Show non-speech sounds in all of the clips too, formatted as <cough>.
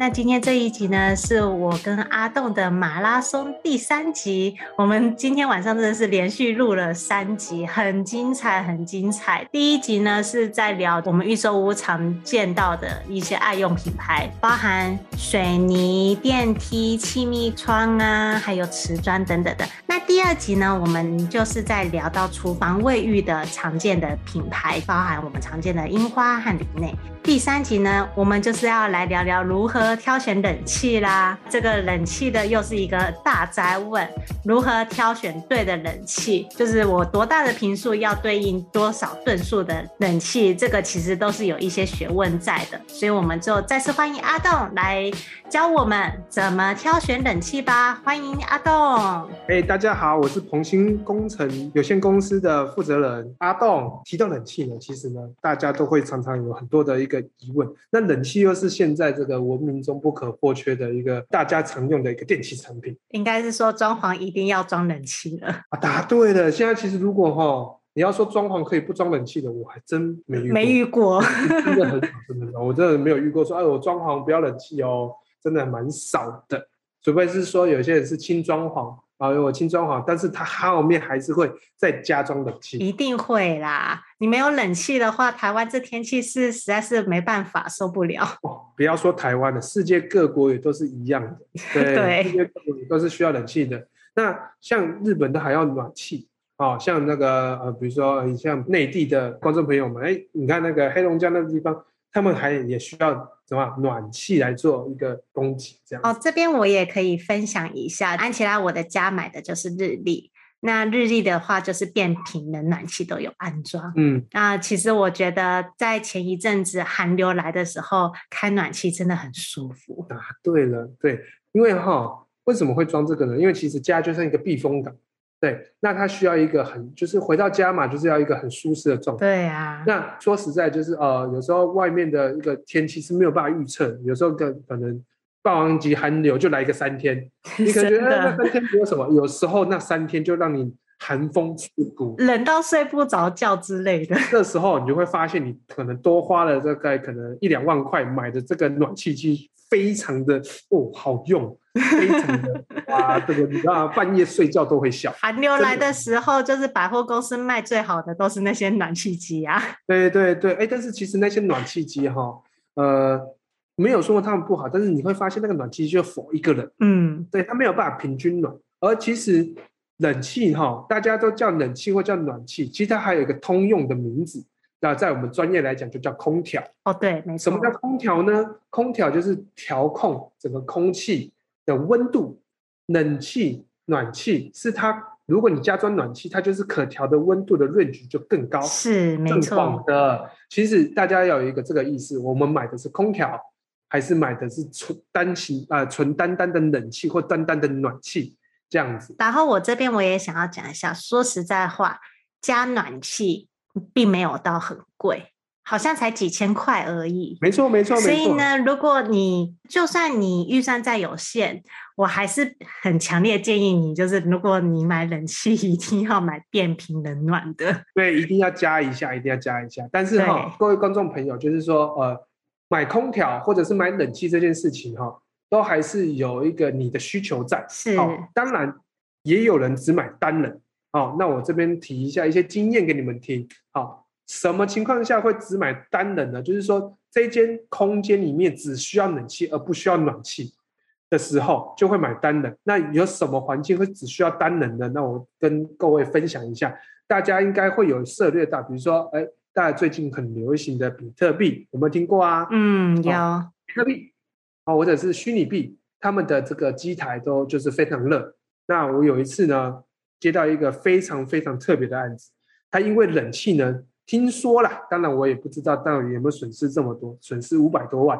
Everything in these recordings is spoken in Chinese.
那今天这一集呢，是我跟阿栋的马拉松第三集。我们今天晚上真的是连续录了三集，很精彩，很精彩。第一集呢是在聊我们预售屋常见到的一些爱用品牌，包含水泥、电梯、气密窗啊，还有瓷砖等等的。那第二集呢，我们就是在聊到厨房卫浴的常见的品牌，包含我们常见的樱花和林内。第三集呢，我们就是要来聊聊如何挑选冷气啦。这个冷气的又是一个大哉问，如何挑选对的冷气？就是我多大的坪数要对应多少吨数的冷气？这个其实都是有一些学问在的。所以我们就再次欢迎阿栋来教我们怎么挑选冷气吧。欢迎阿栋。哎，大家好，我是鹏兴工程有限公司的负责人阿栋。提到冷气呢，其实呢，大家都会常常有很多的一个。疑问，那冷气又是现在这个文明中不可或缺的一个大家常用的一个电器产品。应该是说装潢一定要装冷气了啊？答对了。现在其实如果哈，你要说装潢可以不装冷气的，我还真没遇过。没遇过，真的很少，真的，我真的没有遇过说，哎，我装潢不要冷气哦，真的蛮少的。除非是说有些人是轻装潢。啊，我轻装潢，但是它后面还是会再加装冷气，一定会啦。你没有冷气的话，台湾这天气是实在是没办法，受不了。哦，不要说台湾了，世界各国也都是一样的。<laughs> 对，对世界各国也都是需要冷气的。那像日本都还要暖气，哦，像那个呃，比如说你像内地的观众朋友们，哎，你看那个黑龙江那个地方。他们还也需要什么暖气来做一个供给，这样哦。这边我也可以分享一下，安琪拉，我的家买的就是日立。那日立的话，就是变频的暖气都有安装。嗯，那其实我觉得在前一阵子寒流来的时候，开暖气真的很舒服。啊，对了，对，因为哈，为什么会装这个呢？因为其实家就像一个避风港。对，那他需要一个很，就是回到家嘛，就是要一个很舒适的状态。对啊。那说实在，就是呃，有时候外面的一个天气是没有办法预测，有时候可可能霸王级寒流就来个三天，<laughs> 你可能觉得那三天没有什么，有时候那三天就让你寒风刺骨，冷到睡不着觉之类的。这时候你就会发现，你可能多花了大概可能一两万块买的这个暖气机。非常的哦，好用，非常的啊，<laughs> 这个你知道，半夜睡觉都会笑。寒流来的时候，就是百货公司卖最好的都是那些暖气机啊。对对对，哎，但是其实那些暖气机哈，呃，没有说他们不好，但是你会发现那个暖气机就 for 一个人，嗯，对，它没有办法平均暖。而其实冷气哈，大家都叫冷气或叫暖气，其实它还有一个通用的名字。那在我们专业来讲，就叫空调。哦，对，没错。什么叫空调呢？空调就是调控整个空气的温度。冷气、暖气是它，如果你加装暖气，它就是可调的温度的 range 就更高，是没错的。其实大家要有一个这个意思：我们买的是空调，还是买的是纯单型啊、呃，纯单单的冷气或单单的暖气这样子？然后我这边我也想要讲一下，说实在话，加暖气。并没有到很贵，好像才几千块而已。没错，没错，没错。所以呢，如果你就算你预算再有限，我还是很强烈建议你，就是如果你买冷气，一定要买变频冷暖的。对，一定要加一下，一定要加一下。但是哈、哦，各位观众朋友，就是说，呃，买空调或者是买冷气这件事情哈、哦，都还是有一个你的需求在。是，哦、当然也有人只买单冷。好，那我这边提一下一些经验给你们听。好，什么情况下会只买单冷呢？就是说，这间空间里面只需要冷气而不需要暖气的时候，就会买单冷。那有什么环境会只需要单冷的？那我跟各位分享一下，大家应该会有涉猎到，比如说，哎，大家最近很流行的比特币，有没有听过啊？嗯，有。比特币，哦，或者是虚拟币，他们的这个机台都就是非常热。那我有一次呢，接到一个非常非常特别的案子，它因为冷气呢，听说了，当然我也不知道到底有没有损失这么多，损失五百多万，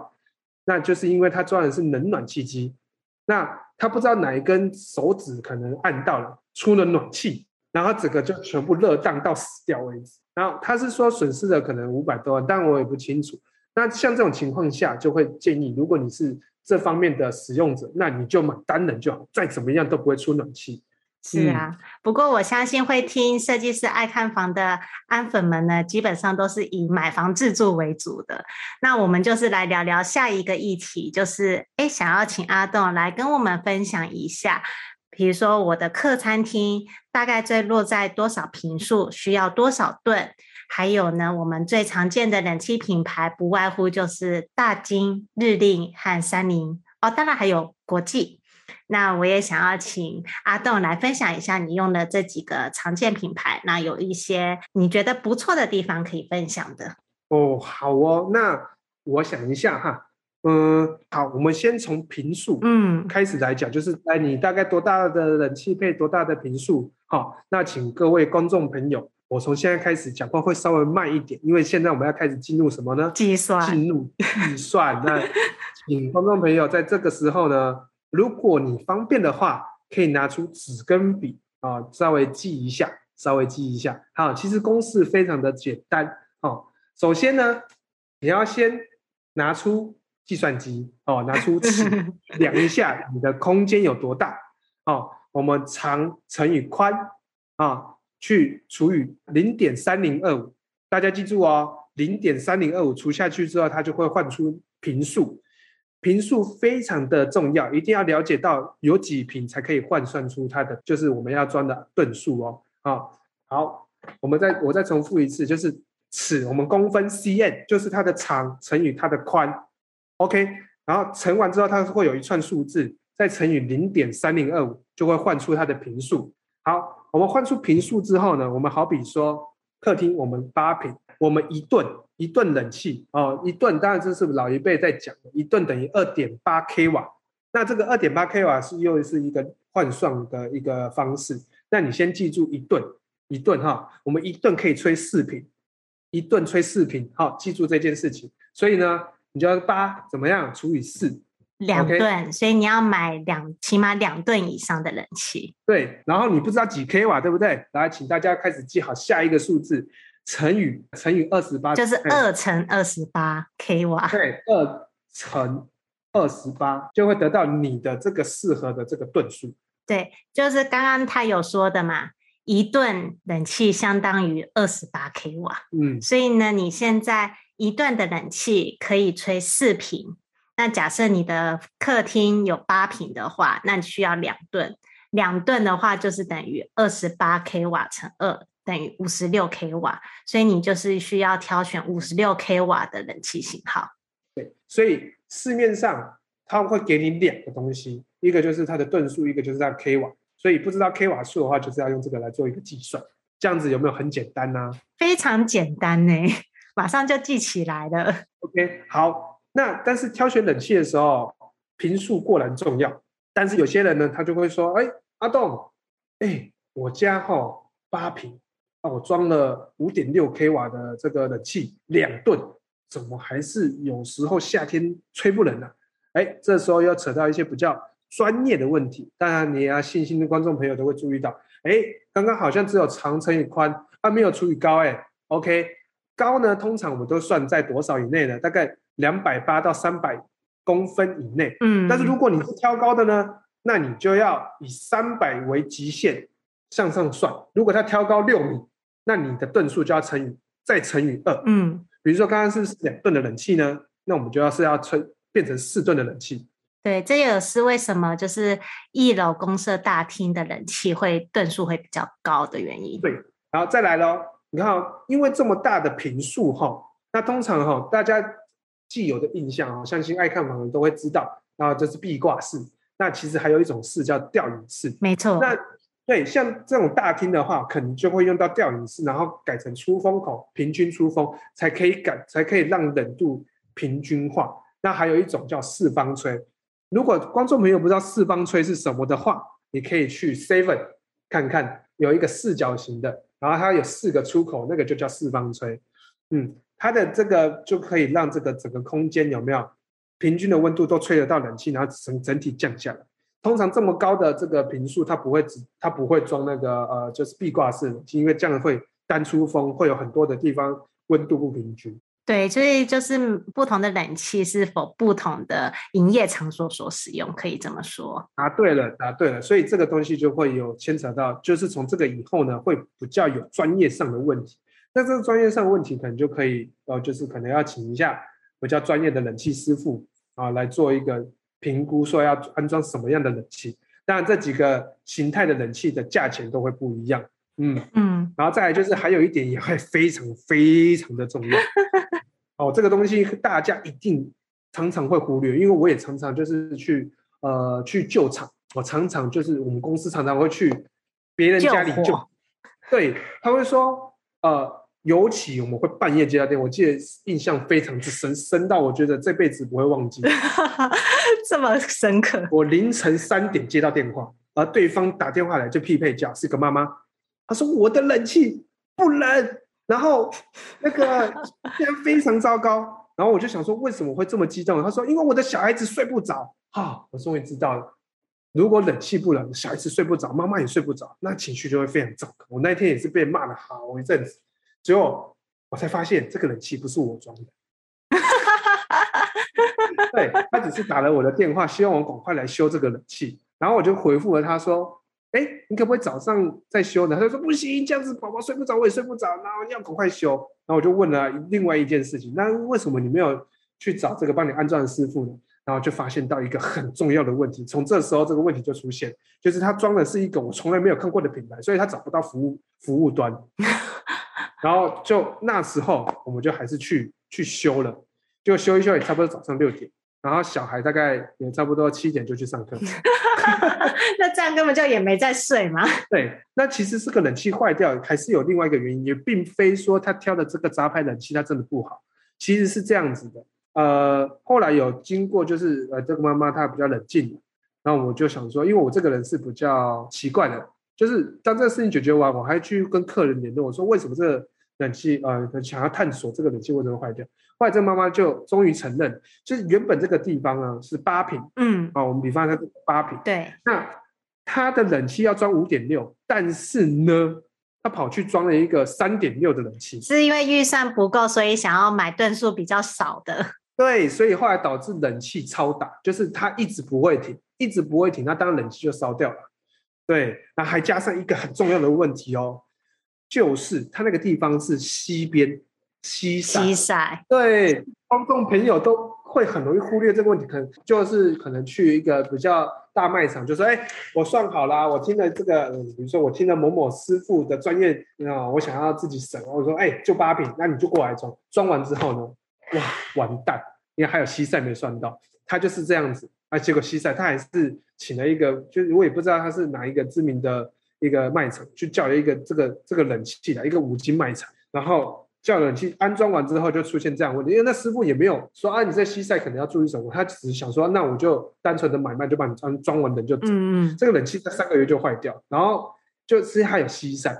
那就是因为他装的是冷暖气机，那他不知道哪一根手指可能按到了，出了暖气，然后整个就全部热胀到死掉为止。然后他是说损失了可能五百多万，但我也不清楚。那像这种情况下，就会建议，如果你是这方面的使用者，那你就买单人就好，再怎么样都不会出暖气。是啊，嗯、不过我相信会听设计师爱看房的安粉们呢，基本上都是以买房自住为主的。那我们就是来聊聊下一个议题，就是哎，想要请阿栋来跟我们分享一下，比如说我的客餐厅大概最落在多少平数，需要多少吨？还有呢，我们最常见的冷气品牌不外乎就是大金、日立和三菱哦，当然还有国际。那我也想要请阿栋来分享一下你用的这几个常见品牌，那有一些你觉得不错的地方可以分享的。哦，好哦，那我想一下哈，嗯，好，我们先从频数嗯开始来讲，嗯、就是哎，你大概多大的冷气配多大的频数？好，那请各位观众朋友，我从现在开始讲话会稍微慢一点，因为现在我们要开始进入什么呢？计算，进入计算。那 <laughs> 请观众朋友在这个时候呢。如果你方便的话，可以拿出纸跟笔啊，稍微记一下，稍微记一下。好，其实公式非常的简单。哦，首先呢，你要先拿出计算机哦，拿出尺 <laughs> 量一下你的空间有多大。哦，我们长乘以宽啊，去除以零点三零二五。大家记住哦，零点三零二五除下去之后，它就会换出平数。坪数非常的重要，一定要了解到有几坪才可以换算出它的，就是我们要装的吨数哦。啊，好，我们再我再重复一次，就是尺，我们公分 cm 就是它的长乘以它的宽，OK，然后乘完之后，它会有一串数字，再乘以零点三零二五，就会换出它的坪数。好，我们换出坪数之后呢，我们好比说客厅我们八平，我们一吨。一吨冷气哦，一吨当然这是老一辈在讲的，一吨等于二点八 k 瓦。那这个二点八 k 瓦是又是一个换算的一个方式。那你先记住一吨，一吨哈，我们一吨可以吹四瓶，一吨吹四瓶，好，记住这件事情。所以呢，你就要八怎么样除以四，两吨，okay? 所以你要买两起码两吨以上的冷气。对，然后你不知道几 k 瓦，对不对？来，请大家开始记好下一个数字。乘以乘以二十八，就是二乘二十八 k 瓦。对，二乘二十八就会得到你的这个适合的这个吨数。对，就是刚刚他有说的嘛，一吨冷气相当于二十八 k 瓦。嗯，所以呢，你现在一吨的冷气可以吹四瓶。那假设你的客厅有八平的话，那你需要两吨。两吨的话就是等于二十八 k 瓦乘二。等于五十六 k 瓦，所以你就是需要挑选五十六 k 瓦的冷气型号。对，所以市面上它会给你两个东西，一个就是它的吨数，一个就是它的 k 瓦。所以不知道 k 瓦数的话，就是要用这个来做一个计算。这样子有没有很简单呢？非常简单呢，<laughs> 马上就记起来了。OK，好。那但是挑选冷气的时候，坪数固然重要，但是有些人呢，他就会说：“哎，阿栋，哎，我家哈八坪。”啊，我装了五点六 k 瓦的这个冷气，两吨，怎么还是有时候夏天吹不冷呢？哎，这时候要扯到一些比较专业的问题。当然，你啊，细心的观众朋友都会注意到，哎，刚刚好像只有长乘以宽，啊，没有除以高，哎，OK，高呢，通常我们都算在多少以内呢？大概两百八到三百公分以内。嗯，但是如果你是挑高的呢，那你就要以三百为极限。向上算，如果它挑高六米，那你的吨数就要乘以再乘以二。嗯，比如说刚刚是两吨的冷气呢，那我们就要是要吹变成四吨的冷气。对，这也是为什么就是一楼公设大厅的冷气会吨数会比较高的原因。对，然后再来喽，你看哦，因为这么大的平数哈，那通常哈大家既有的印象啊，相信爱看房的人都会知道，然后就是壁挂式，那其实还有一种式叫吊顶式。没错。那对，像这种大厅的话，可能就会用到吊顶式，然后改成出风口，平均出风，才可以改，才可以让冷度平均化。那还有一种叫四方吹。如果观众朋友不知道四方吹是什么的话，你可以去 Seven 看看，有一个四角形的，然后它有四个出口，那个就叫四方吹。嗯，它的这个就可以让这个整个空间有没有平均的温度都吹得到冷气，然后整整体降下来。通常这么高的这个频数，它不会只它不会装那个呃，就是壁挂式冷气，因为这样会单出风，会有很多的地方温度不平均。对，所以就是不同的冷气是否不同的营业场所所使用，可以这么说。答对了，答对了。所以这个东西就会有牵扯到，就是从这个以后呢，会比较有专业上的问题。那这个专业上的问题，可能就可以呃，就是可能要请一下比较专业的冷气师傅啊，来做一个评估，说要安装什么样的冷气。当然，这几个形态的冷气的价钱都会不一样。嗯嗯，然后再来就是还有一点也会非常非常的重要 <laughs> 哦，这个东西大家一定常常会忽略，因为我也常常就是去呃去救场，我常常就是我们公司常常会去别人家里救，救对，他会说呃，尤其我们会半夜接到电话，我记得印象非常之深，深到我觉得这辈子不会忘记，<laughs> 这么深刻。我凌晨三点接到电话，而对方打电话来就匹配叫是个妈妈。她说：“我的冷气不冷，<laughs> 然后那个现在非常糟糕。”然后我就想说：“为什么会这么激动？”他说：“因为我的小孩子睡不着。”哈，我终于知道了，如果冷气不冷，小孩子睡不着，妈妈也睡不着，那情绪就会非常糟糕。我那天也是被骂了好一阵子，最后我才发现这个冷气不是我装的，对，他只是打了我的电话，希望我赶快来修这个冷气。然后我就回复了他说。哎，你可不可以早上再修呢？他就说不行，这样子宝宝睡不着，我也睡不着，然后要赶快修。然后我就问了另外一件事情，那为什么你没有去找这个帮你安装的师傅呢？然后就发现到一个很重要的问题，从这时候这个问题就出现，就是他装的是一个我从来没有看过的品牌，所以他找不到服务服务端。然后就那时候我们就还是去去修了，就修一修也差不多早上六点。然后小孩大概也差不多七点就去上课，<laughs> 那这样根本就也没在睡嘛。<laughs> 对，那其实这个冷气坏掉，还是有另外一个原因，也并非说他挑的这个杂牌冷气它真的不好，其实是这样子的。呃，后来有经过就是呃这个妈妈她比较冷静，然后我就想说，因为我这个人是比较奇怪的，就是当这个事情解决完，我还去跟客人联络，我说为什么这个冷气呃想要探索这个冷气为什么坏掉。后来这个妈妈就终于承认，就是原本这个地方呢是八平，嗯，啊，我们比方说八坪，对，那它的冷气要装五点六，但是呢，他跑去装了一个三点六的冷气，是因为预算不够，所以想要买吨数比较少的，<laughs> 对，所以后来导致冷气超大，就是它一直不会停，一直不会停，那当然冷气就烧掉了，对，那还加上一个很重要的问题哦，就是它那个地方是西边。西晒，西晒，对，观众朋友都会很容易忽略这个问题，可能就是可能去一个比较大卖场，就说，哎，我算好啦，我听了这个，嗯，比如说我听了某某师傅的专业，啊，我想要自己省，我说，哎，就八品，那你就过来装，装完之后呢，哇，完蛋，因为还有西晒没算到，它就是这样子，啊，结果西塞他还是请了一个，就是我也不知道他是哪一个知名的一个卖场，去叫了一个这个这个冷气的一个五金卖场，然后。叫冷气安装完之后就出现这样问题，因为那师傅也没有说啊，你在西塞可能要注意什么，他只是想说，那我就单纯的买卖就把你装装完冷就走。嗯，这个冷气在三个月就坏掉，然后就是还有西塞，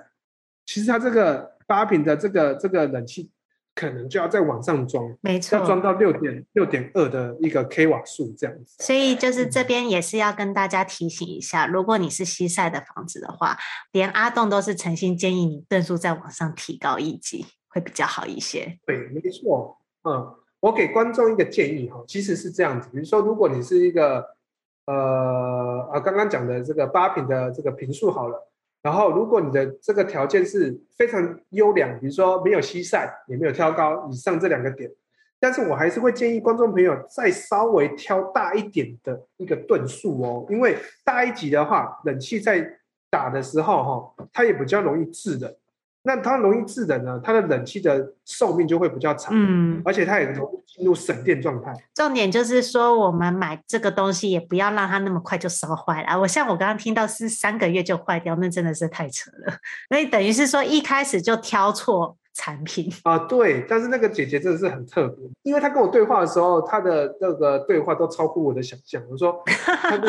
其实他这个八坪的这个这个冷气可能就要再往上装，没错，要装到六点六点二的一个 k 瓦数这样子。所以就是这边也是要跟大家提醒一下，如果你是西晒的房子的话，连阿栋都是诚心建议你吨数再往上提高一级。会比较好一些。对，没错。嗯，我给观众一个建议哈，其实是这样子。比如说，如果你是一个呃啊刚刚讲的这个八平的这个平数好了，然后如果你的这个条件是非常优良，比如说没有西晒，也没有挑高，以上这两个点，但是我还是会建议观众朋友再稍微挑大一点的一个吨数哦，因为大一级的话，冷气在打的时候哈，它也比较容易制冷。那它容易制冷呢，它的冷气的寿命就会比较长，嗯，而且它也容易进入省电状态。重点就是说，我们买这个东西也不要让它那么快就烧坏了。我像我刚刚听到是三个月就坏掉，那真的是太扯了。<laughs> 所以等于是说一开始就挑错产品啊，对。但是那个姐姐真的是很特别，因为她跟我对话的时候，她的那个对话都超乎我的想象。我说她就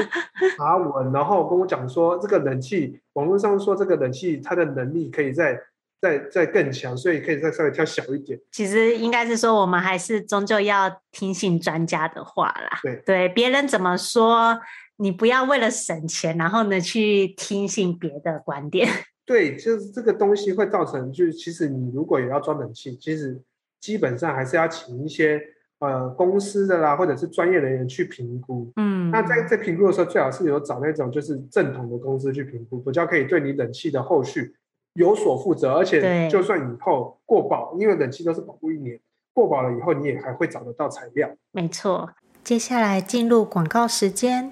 查文，然后跟我讲说，这个冷气网络上说这个冷气它的能力可以在。再再更强，所以可以再稍微挑小一点。其实应该是说，我们还是终究要听信专家的话啦。对对，别人怎么说，你不要为了省钱，然后呢去听信别的观点。<laughs> 对，就是这个东西会造成，就是其实你如果也要装冷气，其实基本上还是要请一些呃公司的啦，或者是专业人员去评估。嗯，那在在评估的时候，最好是有找那种就是正统的公司去评估，比较可以对你冷气的后续有所负责，而且就算以后过保，因为冷气都是保护一年，过保了以后你也还会找得到材料。没错，接下来进入广告时间。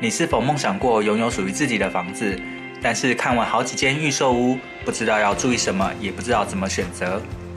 你是否梦想过拥有属于自己的房子？但是看完好几间预售屋，不知道要注意什么，也不知道怎么选择？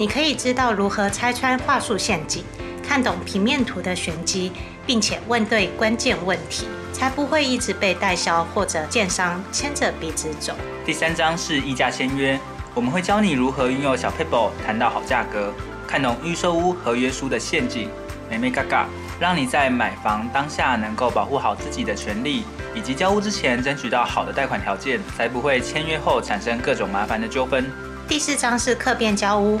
你可以知道如何拆穿话术陷阱，看懂平面图的玄机，并且问对关键问题，才不会一直被代销或者建商牵着鼻子走。第三章是议价签约，我们会教你如何运用小 paper 谈到好价格，看懂预售屋合约书的陷阱，美眉嘎嘎。让你在买房当下能够保护好自己的权利，以及交屋之前争取到好的贷款条件，才不会签约后产生各种麻烦的纠纷。第四章是客变交屋，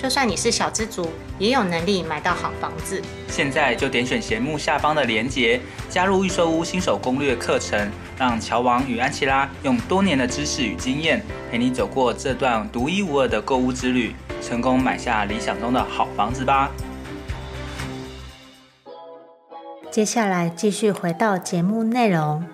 就算你是小资族，也有能力买到好房子。现在就点选节目下方的链接，加入预售屋新手攻略课程，让乔王与安琪拉用多年的知识与经验，陪你走过这段独一无二的购物之旅，成功买下理想中的好房子吧。接下来继续回到节目内容，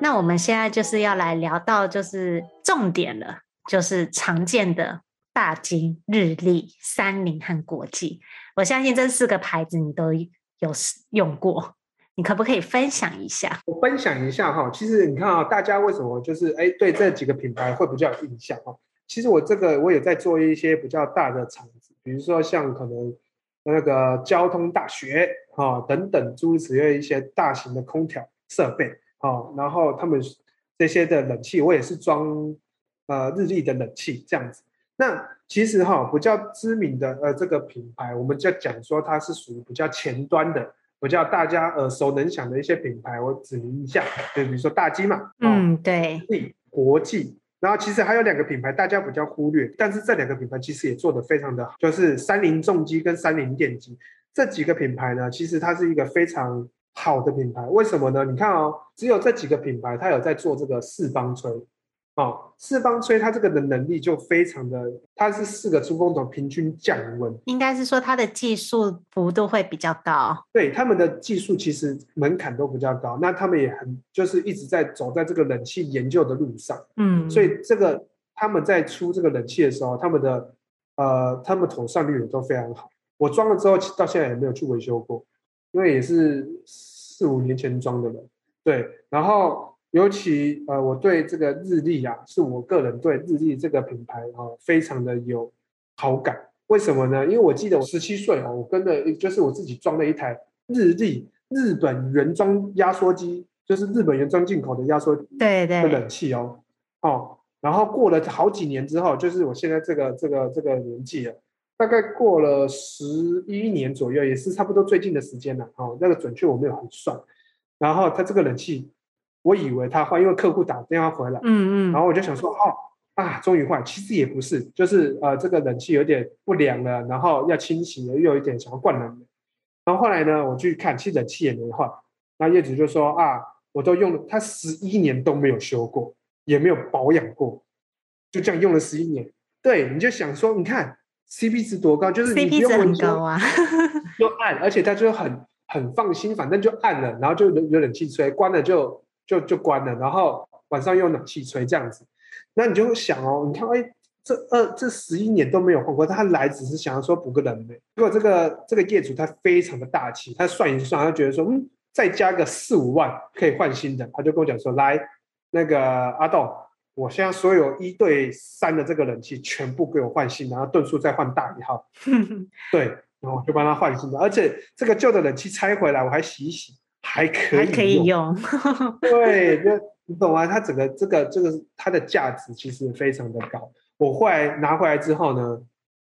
那我们现在就是要来聊到就是重点了，就是常见的大金、日立、三菱和国际。我相信这四个牌子你都有用过，你可不可以分享一下？我分享一下哈，其实你看啊，大家为什么就是哎对这几个品牌会比较有印象哈？其实我这个我也在做一些比较大的厂子，比如说像可能那个交通大学。啊，等等，诸如此类一些大型的空调设备，啊，然后他们这些的冷气，我也是装呃日立的冷气这样子。那其实哈，比较知名的呃这个品牌，我们就讲说它是属于比较前端的，比较大家耳熟能详的一些品牌，我指明一下，就比如说大金嘛，嗯，对，国际，然后其实还有两个品牌大家比较忽略，但是这两个品牌其实也做得非常的好，就是三菱重机跟三菱电机。这几个品牌呢，其实它是一个非常好的品牌。为什么呢？你看哦，只有这几个品牌，它有在做这个四方吹，哦，四方吹它这个的能力就非常的，它是四个出风头平均降温。应该是说它的技术幅度会比较高。对，他们的技术其实门槛都比较高，那他们也很就是一直在走在这个冷气研究的路上。嗯，所以这个他们在出这个冷气的时候，他们的呃，他们妥善率也都非常好。我装了之后，到现在也没有去维修过，因为也是四五年前装的了。对，然后尤其呃，我对这个日立啊，是我个人对日立这个品牌啊，非常的有好感。为什么呢？因为我记得我十七岁哦，我跟着就是我自己装了一台日立日本原装压缩机，就是日本原装进口的压缩对对的冷气哦哦，然后过了好几年之后，就是我现在这个这个这个年纪了，大概过了十一年左右，也是差不多最近的时间了哦。那个准确我没有很算，然后它这个冷气，我以为他坏，因为客户打电话回来，嗯嗯，然后我就想说哦。啊，终于坏，其实也不是，就是呃，这个冷气有点不良了，然后要清洗了，又有一点想要灌冷。然后后来呢，我去看，其实冷气也没坏。那业主就说啊，我都用了，他十一年都没有修过，也没有保养过，就这样用了十一年。对，你就想说，你看 CP 值多高，就是 CP 值很高啊，就暗，而且他就很很放心，反正就暗了，然后就有冷气吹，关了就就就关了，然后晚上用冷气吹这样子。那你就想哦，你看，哎，这二这十一年都没有换过，他来只是想要说补个冷的。如果这个这个业主他非常的大气，他算一算，他觉得说，嗯，再加个四五万可以换新的，他就跟我讲说，来，那个阿栋，我现在所有一对三的这个冷气全部给我换新，然后吨数再换大一号，<laughs> 对，然后我就帮他换新的，而且这个旧的冷气拆回来我还洗一洗，还可以还可以用，<laughs> 对，就。你懂吗？它整个这个这个它的价值其实非常的高。我后来拿回来之后呢，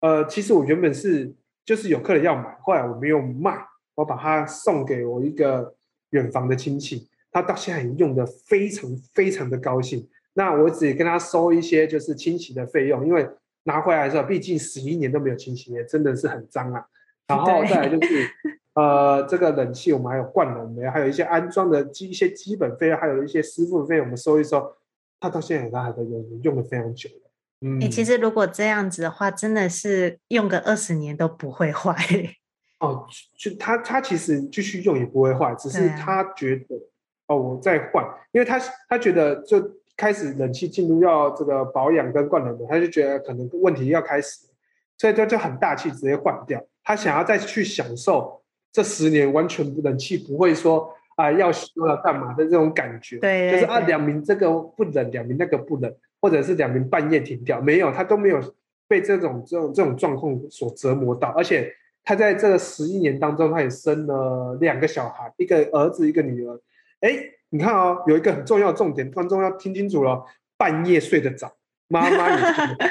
呃，其实我原本是就是有客人要买，后来我没有卖，我把它送给我一个远房的亲戚，他到现在用的非常非常的高兴。那我只跟他收一些就是清洗的费用，因为拿回来的时候，毕竟十一年都没有清洗，也真的是很脏啊。然后再来就是。呃，这个冷气我们还有灌冷媒，还有一些安装的基一些基本费用，还有一些师傅的费用，我们收一收。他到现在他还在用，用的非常久了。嗯，欸，其实如果这样子的话，真的是用个二十年都不会坏。<laughs> 哦，就他他其实继续用也不会坏，只是他觉得、啊、哦，我再换，因为他他觉得就开始冷气进入要这个保养跟灌冷媒，他就觉得可能问题要开始，所以他就很大气直接换掉。他想要再去享受。这十年完全不冷气不会说啊、呃、要修了干嘛的这种感觉，对，就是啊两名这个不冷，两名那个不冷，或者是两名半夜停掉，没有，他都没有被这种这种这种状况所折磨到，而且他在这十一年当中，他也生了两个小孩，一个儿子一个女儿。哎，你看哦，有一个很重要的重点，观众要听清楚了，半夜睡得早，妈妈也睡得早，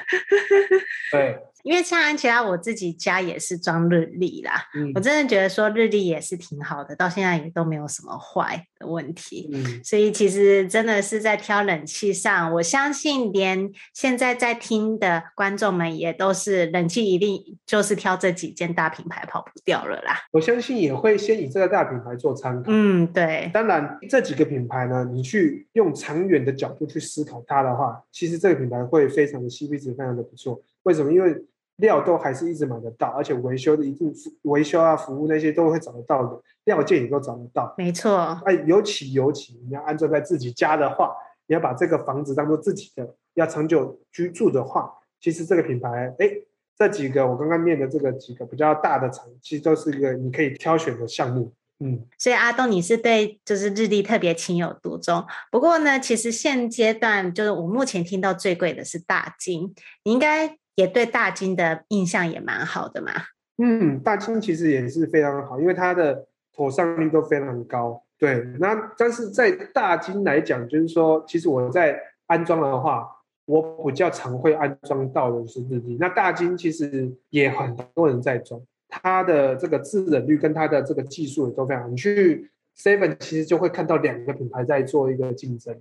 <laughs> 对。因为像安琪拉，我自己家也是装日历啦，嗯，我真的觉得说日历也是挺好的，到现在也都没有什么坏的问题。嗯，所以其实真的是在挑冷气上，我相信连现在在听的观众们也都是冷气一定就是挑这几件大品牌跑不掉了啦。我相信也会先以这个大品牌做参考。嗯，对。当然这几个品牌呢，你去用长远的角度去思考它的话，其实这个品牌会非常的 CP 值非常的不错。为什么？因为料都还是一直买得到，而且维修的一定维修啊、服务那些都会找得到的，料件也都找得到。没错，哎，尤其尤其你要安装在自己家的话，你要把这个房子当做自己的，要长久居住的话，其实这个品牌，哎，这几个我刚刚念的这个几个比较大的厂，其实都是一个你可以挑选的项目。嗯，所以阿东你是对就是日立特别情有独钟。不过呢，其实现阶段就是我目前听到最贵的是大金，你应该。也对大金的印象也蛮好的嘛。嗯，大金其实也是非常好，因为它的妥善率都非常高。对，那但是在大金来讲，就是说，其实我在安装的话，我比较常会安装到的是日立。那大金其实也很多人在装，它的这个制冷率跟它的这个技术也都非常。你去 Seven 其实就会看到两个品牌在做一个竞争。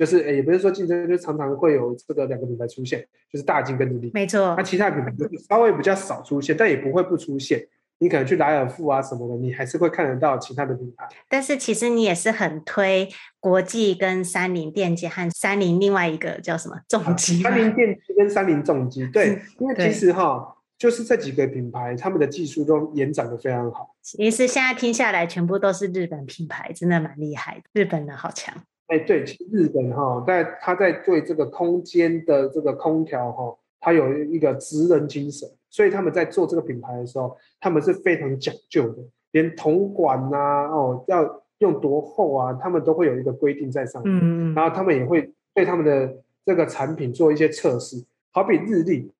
就是诶，也不是说竞争，就常常会有这个两个品牌出现，就是大金跟日立。没错。那其他品牌就稍微比较少出现，但也不会不出现。你可能去莱尔富啊什么的，你还是会看得到其他的品牌。但是其实你也是很推国际跟三菱电机和三菱另外一个叫什么重机？三菱电机跟三菱重机，对，因为其实哈，就是这几个品牌，他们的技术都延展的非常好。其实现在听下来，全部都是日本品牌，真的蛮厉害的。日本人好强。哎，对，其实日本哈，在他在对这个空间的这个空调哈，他有一个职人精神，所以他们在做这个品牌的时候，他们是非常讲究的，连铜管呐，哦，要用多厚啊，他们都会有一个规定在上面。嗯，然后他们也会对他们的这个产品做一些测试，好比日历，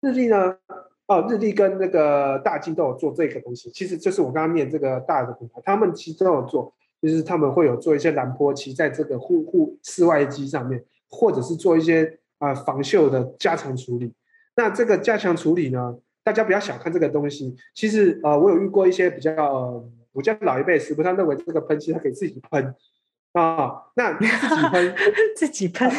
日历呢，哦，日历跟那个大金都有做这个东西，其实就是我刚刚念这个大的品牌，他们其实都有做，就是他们会有做一些蓝波漆在这个户户室外机上面，或者是做一些啊、呃、防锈的加强处理。那这个加强处理呢，大家不要小看这个东西。其实呃，我有遇过一些比较呃，比较老一辈师傅，他认为这个喷漆它可以自己喷啊。那自己喷，<laughs> 自己喷，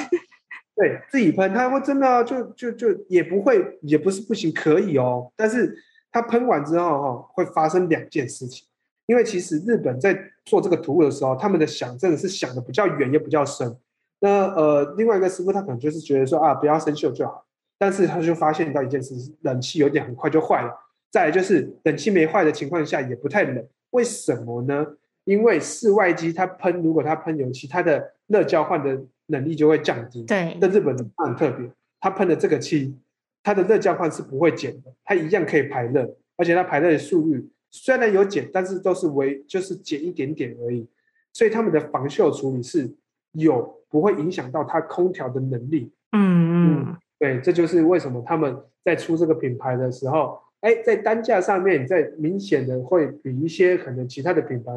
对，自己喷，他会真的就就就也不会，也不是不行，可以哦。但是它喷完之后哈、哦，会发生两件事情。因为其实日本在做这个涂物的时候，他们的想真的是想的比较远，也比较深。那呃，另外一个师傅他可能就是觉得说啊，不要生锈就好。但是他就发现到一件事，冷气有点很快就坏了。再来就是冷气没坏的情况下也不太冷，为什么呢？因为室外机它喷，如果它喷油漆，它的热交换的能力就会降低。对，那日本很特别，它喷的这个漆，它的热交换是不会减的，它一样可以排热，而且它排热的速率虽然有减，但是都是微，就是减一点点而已。所以他们的防锈处理是有不会影响到它空调的能力。嗯嗯。对，这就是为什么他们在出这个品牌的时候，哎，在单价上面，在明显的会比一些可能其他的品牌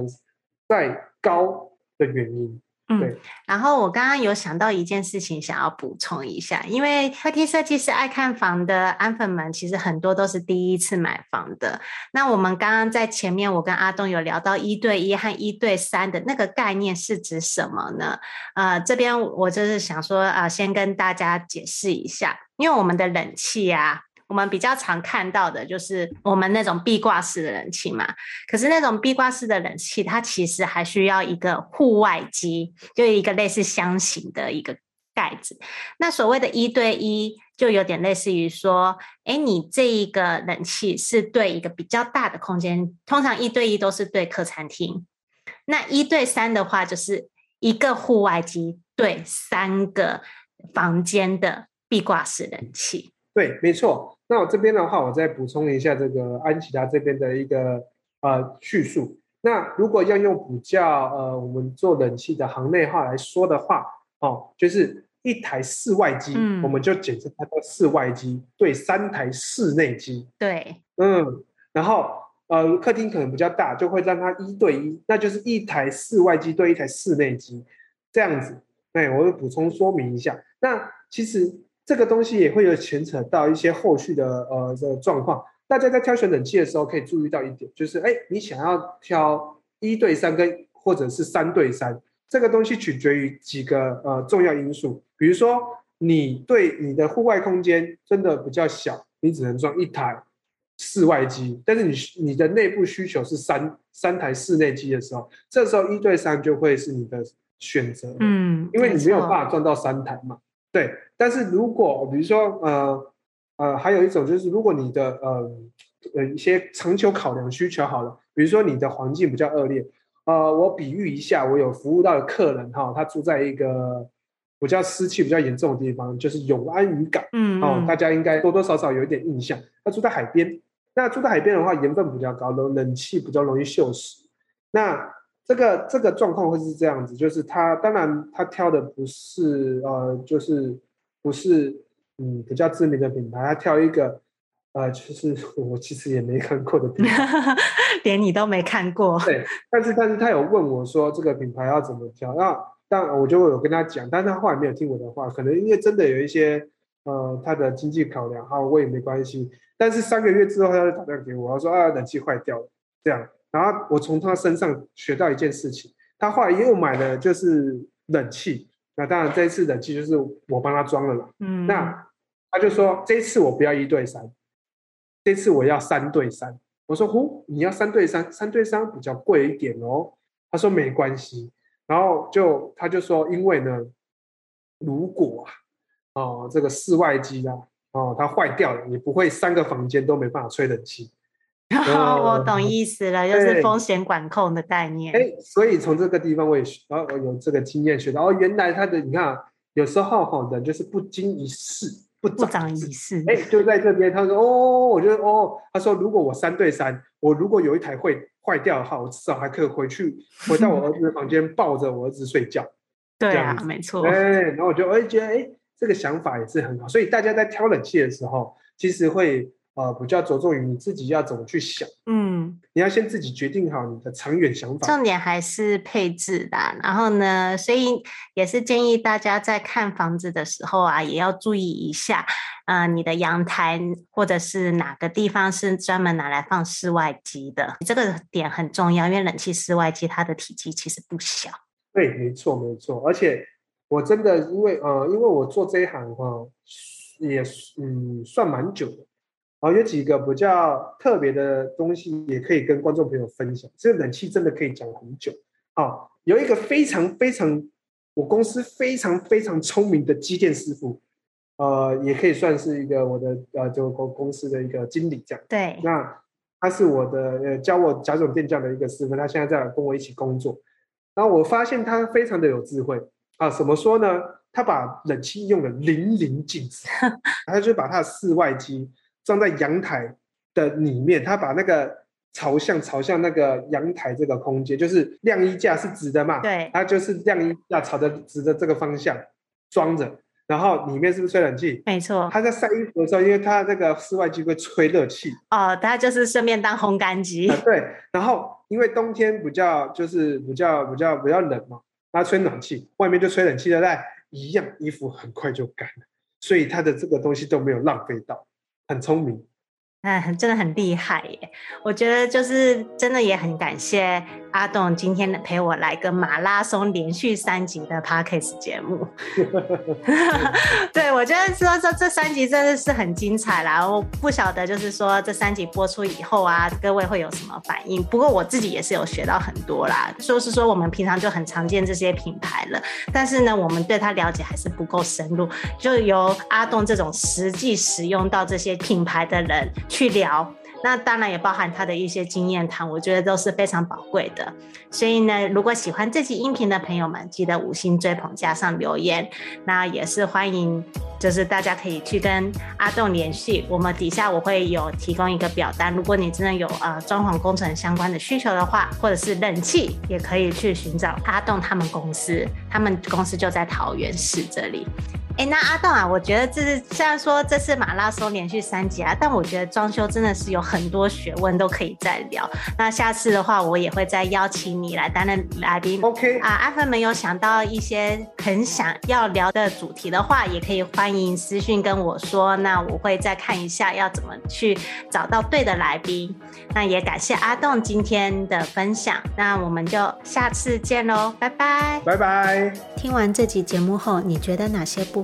再高的原因。嗯，然后我刚刚有想到一件事情，想要补充一下，因为客厅设计师爱看房的安粉们，其实很多都是第一次买房的。那我们刚刚在前面，我跟阿东有聊到一对一和一对三的那个概念是指什么呢？呃，这边我就是想说，呃，先跟大家解释一下，因为我们的冷气啊。我们比较常看到的就是我们那种壁挂式的冷气嘛，可是那种壁挂式的冷气，它其实还需要一个户外机，就一个类似箱型的一个盖子。那所谓的一对一，就有点类似于说，哎，你这一个冷气是对一个比较大的空间，通常一对一都是对客餐厅。那一对三的话，就是一个户外机对三个房间的壁挂式冷气。对，没错。那我这边的话，我再补充一下这个安琪拉这边的一个呃叙述。那如果要用比较呃我们做冷气的行内话来说的话，哦，就是一台室外机，嗯、我们就简称它叫室外机，对三台室内机。对，嗯，然后呃客厅可能比较大，就会让它一对一，那就是一台室外机对一台室内机这样子。哎，我会补充说明一下。那其实。这个东西也会有牵扯到一些后续的呃的状况。大家在挑选冷气的时候，可以注意到一点，就是哎，你想要挑一对三跟或者是三对三，这个东西取决于几个呃重要因素。比如说，你对你的户外空间真的比较小，你只能装一台室外机，但是你你的内部需求是三三台室内机的时候，这时候一对三就会是你的选择。嗯，因为你没有办法装到三台嘛。对，但是如果比如说呃呃，还有一种就是，如果你的呃呃一些长久考量需求好了，比如说你的环境比较恶劣，呃，我比喻一下，我有服务到的客人哈，他住在一个比较湿气比较严重的地方，就是永安渔港，嗯，哦，大家应该多多少少有一点印象。他住在海边，那住在海边的话，盐分比较高，冷冷气比较容易锈蚀。那这个这个状况会是这样子，就是他当然他挑的不是呃，就是不是嗯比较知名的品牌，他挑一个呃，就是我其实也没看过的品牌，<laughs> 连你都没看过。对，但是但是他有问我说这个品牌要怎么挑，那当然我就有跟他讲，但是他后来没有听我的话，可能因为真的有一些呃他的经济考量，哈，我也没关系。但是三个月之后他就打电话给我，他说啊冷气坏掉了，这样。然后我从他身上学到一件事情，他后来又买了就是冷气，那当然这一次冷气就是我帮他装了啦。嗯，那他就说这一次我不要一对三，这次我要三对三。我说呼，你要三对三，三对三比较贵一点哦。他说没关系，然后就他就说因为呢，如果啊哦这个室外机啊哦它坏掉了，你不会三个房间都没办法吹冷气。<laughs> 哦，我懂意思了，就是风险管控的概念。哎，所以从这个地方我也学，然后我有这个经验学到，哦，原来他的你看，有时候哈的就是不经一事不长一事。哎，就在这边，他说哦，我觉得哦，他说如果我三对三，我如果有一台会坏掉的话，我至少还可以回去回到我儿子的房间，抱着我儿子睡觉。<laughs> 对啊，没错。哎，然后我就哎觉得哎，这个想法也是很好。所以大家在挑冷气的时候，其实会呃比较着重于你自己要怎么去想。嗯，你要先自己决定好你的长远想法。重点还是配置啦。然后呢，所以也是建议大家在看房子的时候啊，也要注意一下，呃，你的阳台或者是哪个地方是专门拿来放室外机的，这个点很重要，因为冷气室外机它的体积其实不小。对，没错，没错，而且我真的因为呃，因为我做这一行哈、呃，也嗯算蛮久的，然、呃、后有几个比较特别的东西也可以跟观众朋友分享。这个冷气真的可以讲很久啊、呃。有一个非常非常我公司非常非常聪明的机电师傅，呃，也可以算是一个我的呃就公公司的一个经理这样。对，那他是我的呃教我甲种电匠的一个师傅，他现在在跟我一起工作。然后我发现他非常的有智慧啊，怎么说呢？他把冷气用的淋漓尽致，<laughs> 他就把他的室外机装在阳台的里面，他把那个朝向朝向那个阳台这个空间，就是晾衣架是直的嘛，对，它就是晾衣架朝着直的这个方向装着。然后里面是不是吹冷气？没错。他在晒衣服的时候，因为他那个室外机会吹热气。哦，他就是顺便当烘干机。啊，对。然后因为冬天比较就是比较比较比较冷嘛，他吹暖气，外面就吹冷气的，但一样衣服很快就干了，所以他的这个东西都没有浪费到，很聪明。嗯，真的很厉害耶！我觉得就是真的也很感谢阿栋今天陪我来个马拉松连续三集的 Podcast 节目。<laughs> 对，我觉得说说这三集真的是很精彩啦！我不晓得就是说这三集播出以后啊，各位会有什么反应？不过我自己也是有学到很多啦。就是说我们平常就很常见这些品牌了，但是呢，我们对它了解还是不够深入。就由阿栋这种实际使用到这些品牌的人。去聊，那当然也包含他的一些经验谈，我觉得都是非常宝贵的。所以呢，如果喜欢这期音频的朋友们，记得五星追捧加上留言。那也是欢迎，就是大家可以去跟阿栋联系，我们底下我会有提供一个表单。如果你真的有呃装潢工程相关的需求的话，或者是冷气，也可以去寻找阿栋他们公司，他们公司就在桃园市这里。哎，那阿栋啊，我觉得这是虽然说这是马拉松连续三集啊，但我觉得装修真的是有很多学问都可以再聊。那下次的话，我也会再邀请你来担任来宾。OK 啊，阿芬没有想到一些很想要聊的主题的话，也可以欢迎私讯跟我说，那我会再看一下要怎么去找到对的来宾。那也感谢阿栋今天的分享，那我们就下次见喽，拜拜，拜拜。听完这集节目后，你觉得哪些部